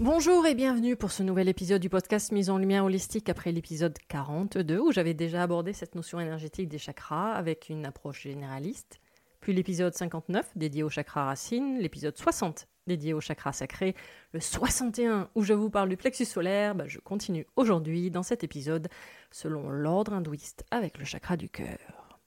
Bonjour et bienvenue pour ce nouvel épisode du podcast Mise en Lumière Holistique après l'épisode 42 où j'avais déjà abordé cette notion énergétique des chakras avec une approche généraliste, puis l'épisode 59 dédié aux chakras racines, l'épisode 60 dédié aux chakras sacrés, le 61 où je vous parle du plexus solaire, bah, je continue aujourd'hui dans cet épisode selon l'ordre hindouiste avec le chakra du cœur.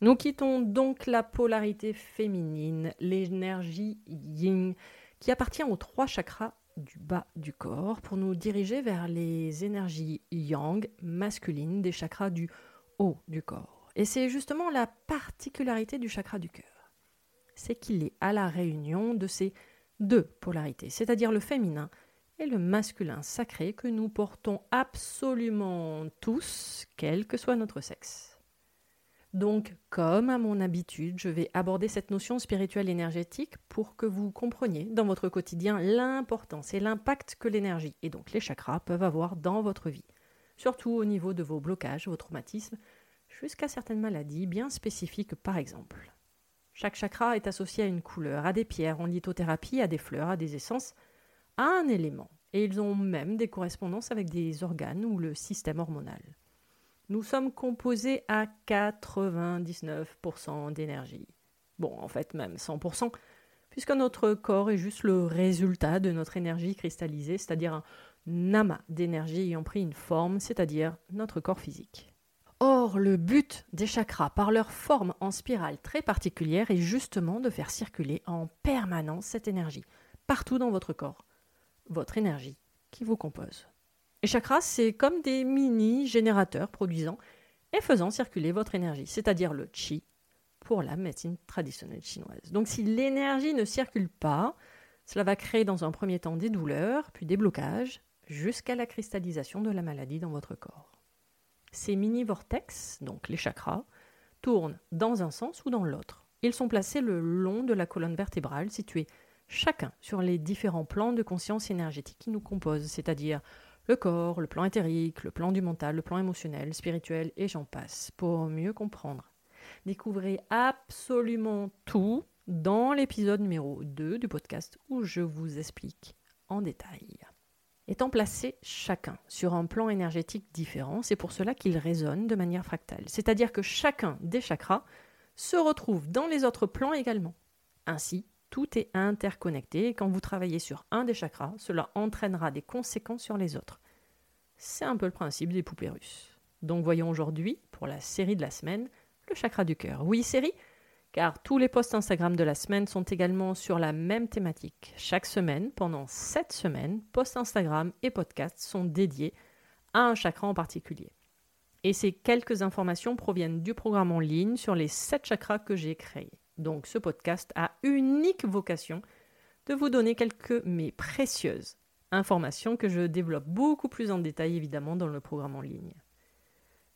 Nous quittons donc la polarité féminine, l'énergie yin, qui appartient aux trois chakras du bas du corps pour nous diriger vers les énergies yang masculines des chakras du haut du corps. Et c'est justement la particularité du chakra du cœur. C'est qu'il est à la réunion de ces deux polarités, c'est-à-dire le féminin et le masculin sacré que nous portons absolument tous, quel que soit notre sexe. Donc, comme à mon habitude, je vais aborder cette notion spirituelle énergétique pour que vous compreniez dans votre quotidien l'importance et l'impact que l'énergie et donc les chakras peuvent avoir dans votre vie, surtout au niveau de vos blocages, vos traumatismes, jusqu'à certaines maladies bien spécifiques par exemple. Chaque chakra est associé à une couleur, à des pierres en lithothérapie, à des fleurs, à des essences, à un élément, et ils ont même des correspondances avec des organes ou le système hormonal nous sommes composés à 99% d'énergie. Bon, en fait même 100%, puisque notre corps est juste le résultat de notre énergie cristallisée, c'est-à-dire un amas d'énergie ayant pris une forme, c'est-à-dire notre corps physique. Or, le but des chakras, par leur forme en spirale très particulière, est justement de faire circuler en permanence cette énergie, partout dans votre corps, votre énergie qui vous compose. Les chakras, c'est comme des mini-générateurs produisant et faisant circuler votre énergie, c'est-à-dire le chi pour la médecine traditionnelle chinoise. Donc si l'énergie ne circule pas, cela va créer dans un premier temps des douleurs, puis des blocages, jusqu'à la cristallisation de la maladie dans votre corps. Ces mini-vortex, donc les chakras, tournent dans un sens ou dans l'autre. Ils sont placés le long de la colonne vertébrale, situés chacun sur les différents plans de conscience énergétique qui nous composent, c'est-à-dire le corps, le plan éthérique, le plan du mental, le plan émotionnel, spirituel, et j'en passe, pour mieux comprendre. Découvrez absolument tout dans l'épisode numéro 2 du podcast où je vous explique en détail. Étant placés chacun sur un plan énergétique différent, c'est pour cela qu'ils résonnent de manière fractale, c'est-à-dire que chacun des chakras se retrouve dans les autres plans également. Ainsi, tout est interconnecté et quand vous travaillez sur un des chakras, cela entraînera des conséquences sur les autres. C'est un peu le principe des poupées russes. Donc voyons aujourd'hui, pour la série de la semaine, le chakra du cœur. Oui, série car tous les posts Instagram de la semaine sont également sur la même thématique. Chaque semaine, pendant 7 semaines, posts Instagram et podcasts sont dédiés à un chakra en particulier. Et ces quelques informations proviennent du programme en ligne sur les 7 chakras que j'ai créés. Donc ce podcast a unique vocation de vous donner quelques mais précieuses informations que je développe beaucoup plus en détail évidemment dans le programme en ligne.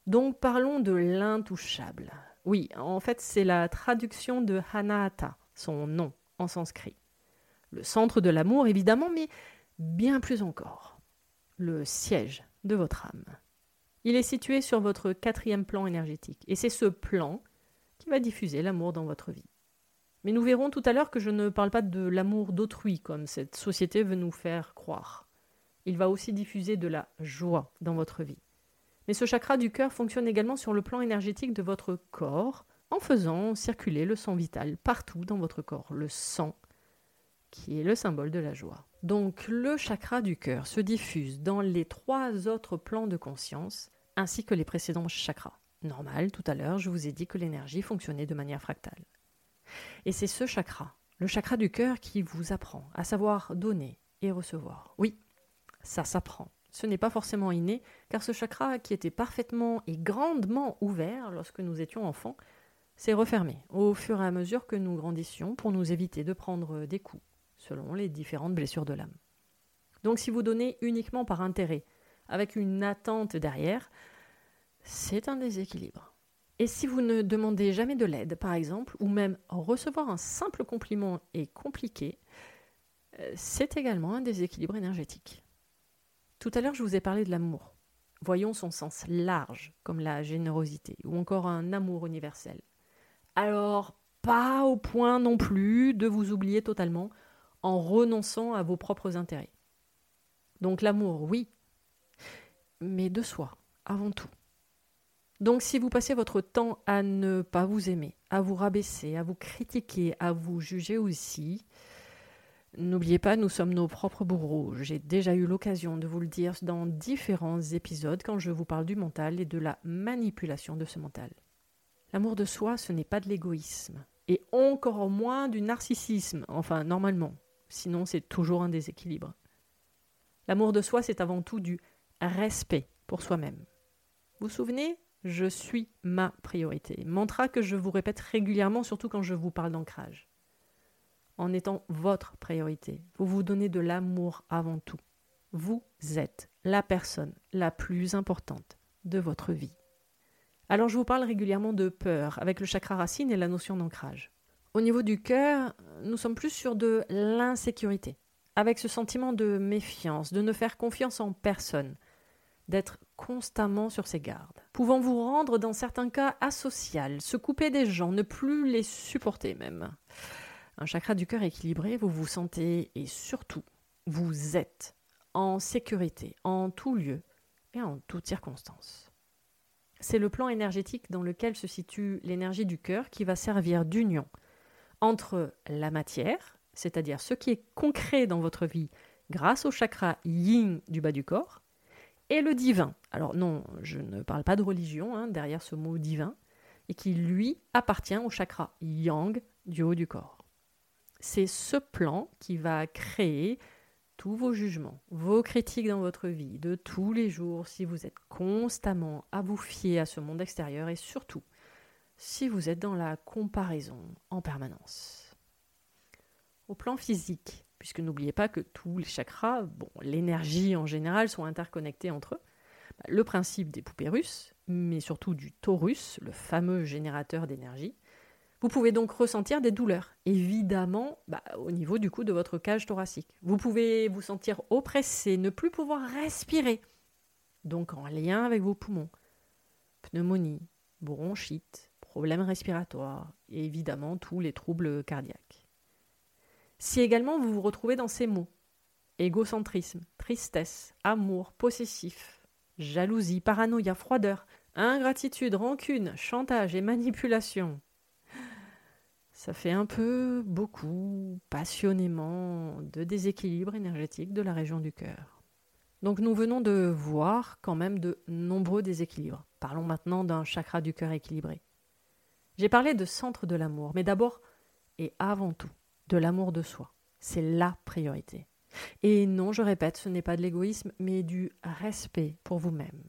Donc parlons de l'intouchable. Oui, en fait c'est la traduction de Hanahata, son nom en sanskrit. Le centre de l'amour évidemment, mais bien plus encore. Le siège de votre âme. Il est situé sur votre quatrième plan énergétique, et c'est ce plan qui va diffuser l'amour dans votre vie. Mais nous verrons tout à l'heure que je ne parle pas de l'amour d'autrui, comme cette société veut nous faire croire. Il va aussi diffuser de la joie dans votre vie. Mais ce chakra du cœur fonctionne également sur le plan énergétique de votre corps, en faisant circuler le sang vital partout dans votre corps, le sang, qui est le symbole de la joie. Donc le chakra du cœur se diffuse dans les trois autres plans de conscience, ainsi que les précédents chakras. Normal, tout à l'heure, je vous ai dit que l'énergie fonctionnait de manière fractale. Et c'est ce chakra, le chakra du cœur, qui vous apprend à savoir donner et recevoir. Oui, ça s'apprend. Ce n'est pas forcément inné, car ce chakra qui était parfaitement et grandement ouvert lorsque nous étions enfants, s'est refermé au fur et à mesure que nous grandissions pour nous éviter de prendre des coups, selon les différentes blessures de l'âme. Donc si vous donnez uniquement par intérêt, avec une attente derrière, c'est un déséquilibre. Et si vous ne demandez jamais de l'aide, par exemple, ou même recevoir un simple compliment est compliqué, euh, c'est également un déséquilibre énergétique. Tout à l'heure, je vous ai parlé de l'amour. Voyons son sens large, comme la générosité, ou encore un amour universel. Alors, pas au point non plus de vous oublier totalement en renonçant à vos propres intérêts. Donc l'amour, oui, mais de soi, avant tout. Donc si vous passez votre temps à ne pas vous aimer, à vous rabaisser, à vous critiquer, à vous juger aussi, n'oubliez pas, nous sommes nos propres bourreaux. J'ai déjà eu l'occasion de vous le dire dans différents épisodes quand je vous parle du mental et de la manipulation de ce mental. L'amour de soi, ce n'est pas de l'égoïsme, et encore moins du narcissisme, enfin normalement, sinon c'est toujours un déséquilibre. L'amour de soi, c'est avant tout du respect pour soi-même. Vous vous souvenez je suis ma priorité. Mantra que je vous répète régulièrement, surtout quand je vous parle d'ancrage. En étant votre priorité, vous vous donnez de l'amour avant tout. Vous êtes la personne la plus importante de votre vie. Alors je vous parle régulièrement de peur avec le chakra racine et la notion d'ancrage. Au niveau du cœur, nous sommes plus sur de l'insécurité, avec ce sentiment de méfiance, de ne faire confiance en personne, d'être constamment sur ses gardes, pouvant vous rendre dans certains cas asocial, se couper des gens, ne plus les supporter même. Un chakra du cœur équilibré, vous vous sentez et surtout, vous êtes en sécurité en tout lieu et en toutes circonstances. C'est le plan énergétique dans lequel se situe l'énergie du cœur qui va servir d'union entre la matière, c'est-à-dire ce qui est concret dans votre vie grâce au chakra yin du bas du corps, et le divin. Alors non, je ne parle pas de religion hein, derrière ce mot divin, et qui lui appartient au chakra yang du haut du corps. C'est ce plan qui va créer tous vos jugements, vos critiques dans votre vie de tous les jours si vous êtes constamment à vous fier à ce monde extérieur et surtout si vous êtes dans la comparaison en permanence. Au plan physique, puisque n'oubliez pas que tous les chakras, l'énergie en général, sont interconnectés entre eux. Bah, le principe des poupées russes, mais surtout du taurus, le fameux générateur d'énergie. Vous pouvez donc ressentir des douleurs, évidemment bah, au niveau du coup de votre cage thoracique. Vous pouvez vous sentir oppressé, ne plus pouvoir respirer, donc en lien avec vos poumons. Pneumonie, bronchite, problèmes respiratoires et évidemment tous les troubles cardiaques. Si également vous vous retrouvez dans ces mots égocentrisme, tristesse, amour, possessif, jalousie, paranoïa, froideur, ingratitude, rancune, chantage et manipulation. Ça fait un peu, beaucoup, passionnément, de déséquilibre énergétique de la région du cœur. Donc nous venons de voir quand même de nombreux déséquilibres. Parlons maintenant d'un chakra du cœur équilibré. J'ai parlé de centre de l'amour, mais d'abord et avant tout de l'amour de soi. C'est la priorité. Et non, je répète, ce n'est pas de l'égoïsme, mais du respect pour vous-même.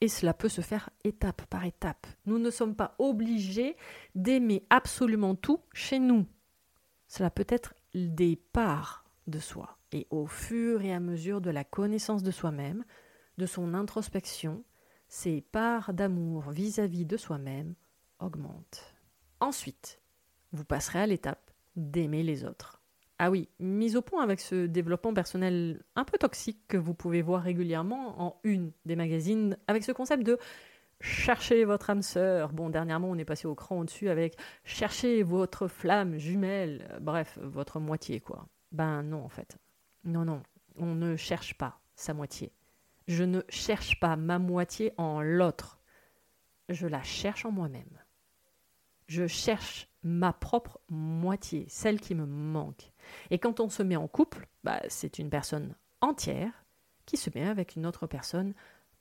Et cela peut se faire étape par étape. Nous ne sommes pas obligés d'aimer absolument tout chez nous. Cela peut être des parts de soi. Et au fur et à mesure de la connaissance de soi-même, de son introspection, ces parts d'amour vis-à-vis de soi-même augmentent. Ensuite, vous passerez à l'étape d'aimer les autres. Ah oui, mise au point avec ce développement personnel un peu toxique que vous pouvez voir régulièrement en une des magazines, avec ce concept de chercher votre âme sœur. Bon, dernièrement, on est passé au cran au-dessus avec chercher votre flamme jumelle, bref, votre moitié, quoi. Ben non, en fait. Non, non, on ne cherche pas sa moitié. Je ne cherche pas ma moitié en l'autre. Je la cherche en moi-même. Je cherche ma propre moitié, celle qui me manque. Et quand on se met en couple, bah, c'est une personne entière qui se met avec une autre personne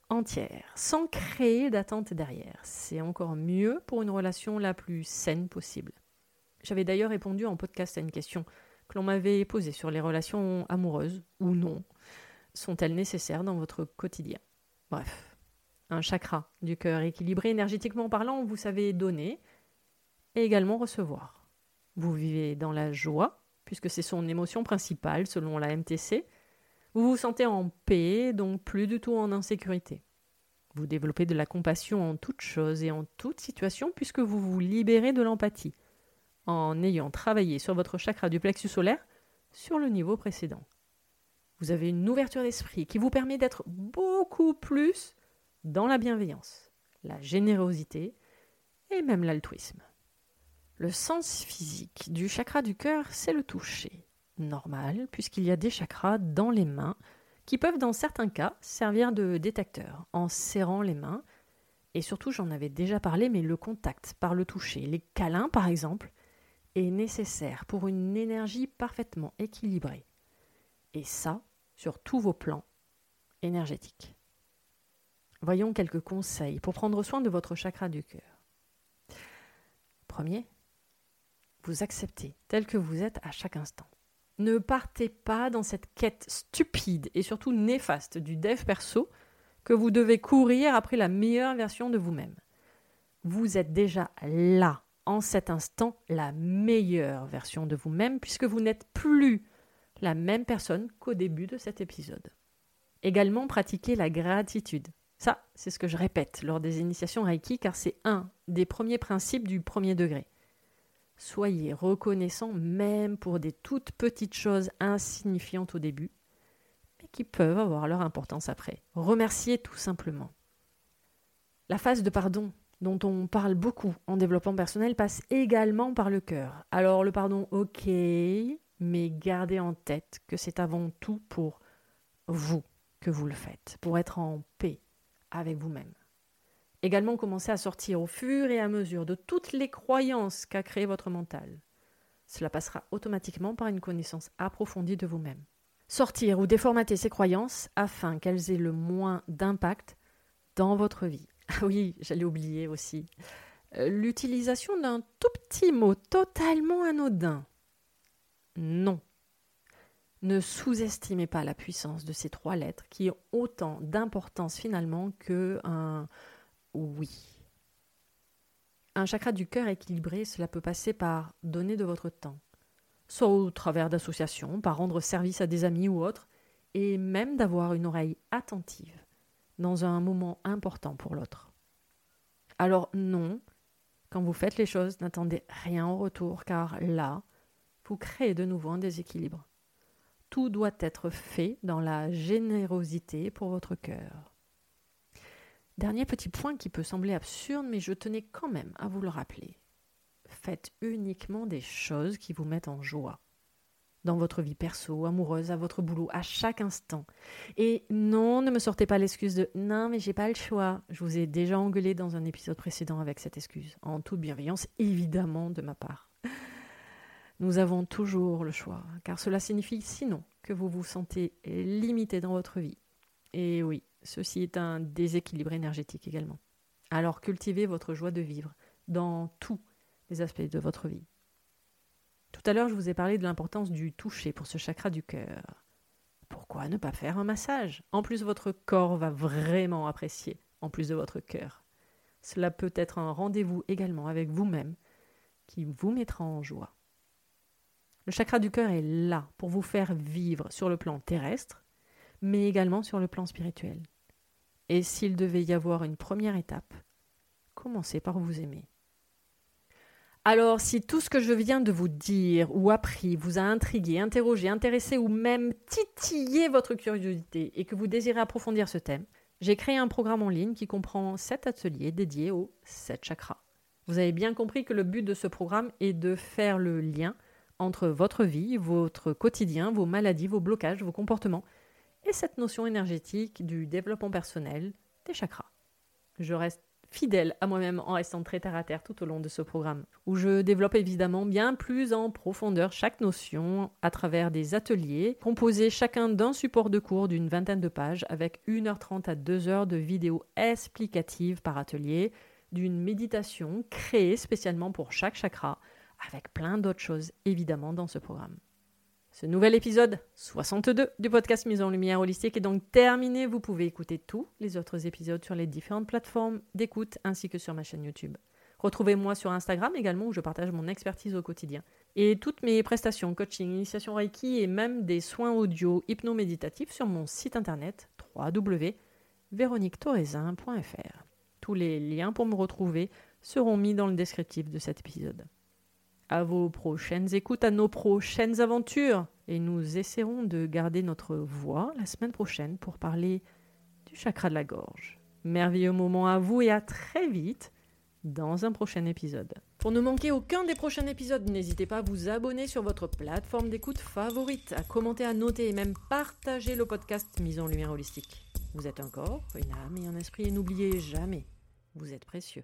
entière, sans créer d'attente derrière. C'est encore mieux pour une relation la plus saine possible. J'avais d'ailleurs répondu en podcast à une question que l'on m'avait posée sur les relations amoureuses ou non. Sont-elles nécessaires dans votre quotidien? Bref, un chakra du cœur équilibré énergétiquement parlant, vous savez donner, et également recevoir. Vous vivez dans la joie, puisque c'est son émotion principale selon la MTC. Vous vous sentez en paix, donc plus du tout en insécurité. Vous développez de la compassion en toute chose et en toute situation, puisque vous vous libérez de l'empathie, en ayant travaillé sur votre chakra du plexus solaire sur le niveau précédent. Vous avez une ouverture d'esprit qui vous permet d'être beaucoup plus dans la bienveillance, la générosité et même l'altruisme. Le sens physique du chakra du cœur, c'est le toucher. Normal, puisqu'il y a des chakras dans les mains qui peuvent dans certains cas servir de détecteur en serrant les mains. Et surtout, j'en avais déjà parlé, mais le contact par le toucher, les câlins par exemple, est nécessaire pour une énergie parfaitement équilibrée. Et ça, sur tous vos plans énergétiques. Voyons quelques conseils pour prendre soin de votre chakra du cœur. Premier, vous acceptez tel que vous êtes à chaque instant. Ne partez pas dans cette quête stupide et surtout néfaste du dev perso que vous devez courir après la meilleure version de vous-même. Vous êtes déjà là, en cet instant, la meilleure version de vous-même puisque vous n'êtes plus la même personne qu'au début de cet épisode. Également, pratiquez la gratitude. Ça, c'est ce que je répète lors des initiations Reiki car c'est un des premiers principes du premier degré. Soyez reconnaissant même pour des toutes petites choses insignifiantes au début, mais qui peuvent avoir leur importance après. Remerciez tout simplement. La phase de pardon, dont on parle beaucoup en développement personnel, passe également par le cœur. Alors le pardon, ok, mais gardez en tête que c'est avant tout pour vous que vous le faites, pour être en paix avec vous-même. Également, commencez à sortir au fur et à mesure de toutes les croyances qu'a créées votre mental. Cela passera automatiquement par une connaissance approfondie de vous-même. Sortir ou déformater ces croyances afin qu'elles aient le moins d'impact dans votre vie. Ah oui, j'allais oublier aussi. Euh, l'utilisation d'un tout petit mot totalement anodin. Non. Ne sous-estimez pas la puissance de ces trois lettres qui ont autant d'importance finalement que un, oui. Un chakra du cœur équilibré, cela peut passer par donner de votre temps, soit au travers d'associations, par rendre service à des amis ou autres, et même d'avoir une oreille attentive dans un moment important pour l'autre. Alors non, quand vous faites les choses, n'attendez rien en retour, car là, vous créez de nouveau un déséquilibre. Tout doit être fait dans la générosité pour votre cœur. Dernier petit point qui peut sembler absurde, mais je tenais quand même à vous le rappeler. Faites uniquement des choses qui vous mettent en joie. Dans votre vie perso, amoureuse, à votre boulot, à chaque instant. Et non, ne me sortez pas l'excuse de non, mais j'ai pas le choix. Je vous ai déjà engueulé dans un épisode précédent avec cette excuse, en toute bienveillance, évidemment, de ma part. Nous avons toujours le choix, car cela signifie sinon que vous vous sentez limité dans votre vie. Et oui, Ceci est un déséquilibre énergétique également. Alors cultivez votre joie de vivre, dans tous les aspects de votre vie. Tout à l'heure, je vous ai parlé de l'importance du toucher pour ce chakra du cœur. Pourquoi ne pas faire un massage? En plus, votre corps va vraiment apprécier, en plus de votre cœur. Cela peut être un rendez-vous également avec vous-même qui vous mettra en joie. Le chakra du cœur est là pour vous faire vivre sur le plan terrestre, mais également sur le plan spirituel. Et s'il devait y avoir une première étape, commencez par vous aimer. Alors, si tout ce que je viens de vous dire ou appris vous a intrigué, interrogé, intéressé ou même titillé votre curiosité et que vous désirez approfondir ce thème, j'ai créé un programme en ligne qui comprend 7 ateliers dédiés aux 7 chakras. Vous avez bien compris que le but de ce programme est de faire le lien entre votre vie, votre quotidien, vos maladies, vos blocages, vos comportements et cette notion énergétique du développement personnel des chakras. Je reste fidèle à moi-même en restant très terre à terre tout au long de ce programme, où je développe évidemment bien plus en profondeur chaque notion à travers des ateliers, composés chacun d'un support de cours d'une vingtaine de pages, avec 1h30 à 2h de vidéos explicatives par atelier, d'une méditation créée spécialement pour chaque chakra, avec plein d'autres choses évidemment dans ce programme. Ce nouvel épisode 62 du podcast Mise en Lumière Holistique est donc terminé. Vous pouvez écouter tous les autres épisodes sur les différentes plateformes d'écoute ainsi que sur ma chaîne YouTube. Retrouvez-moi sur Instagram également où je partage mon expertise au quotidien. Et toutes mes prestations, coaching, initiation Reiki et même des soins audio hypno-méditatifs sur mon site internet www.véroniquetoraisin.fr. Tous les liens pour me retrouver seront mis dans le descriptif de cet épisode à vos prochaines écoutes, à nos prochaines aventures. Et nous essaierons de garder notre voix la semaine prochaine pour parler du chakra de la gorge. Merveilleux moment à vous et à très vite dans un prochain épisode. Pour ne manquer aucun des prochains épisodes, n'hésitez pas à vous abonner sur votre plateforme d'écoute favorite, à commenter, à noter et même partager le podcast Mise en Lumière Holistique. Vous êtes un corps, une âme et un esprit et n'oubliez jamais, vous êtes précieux.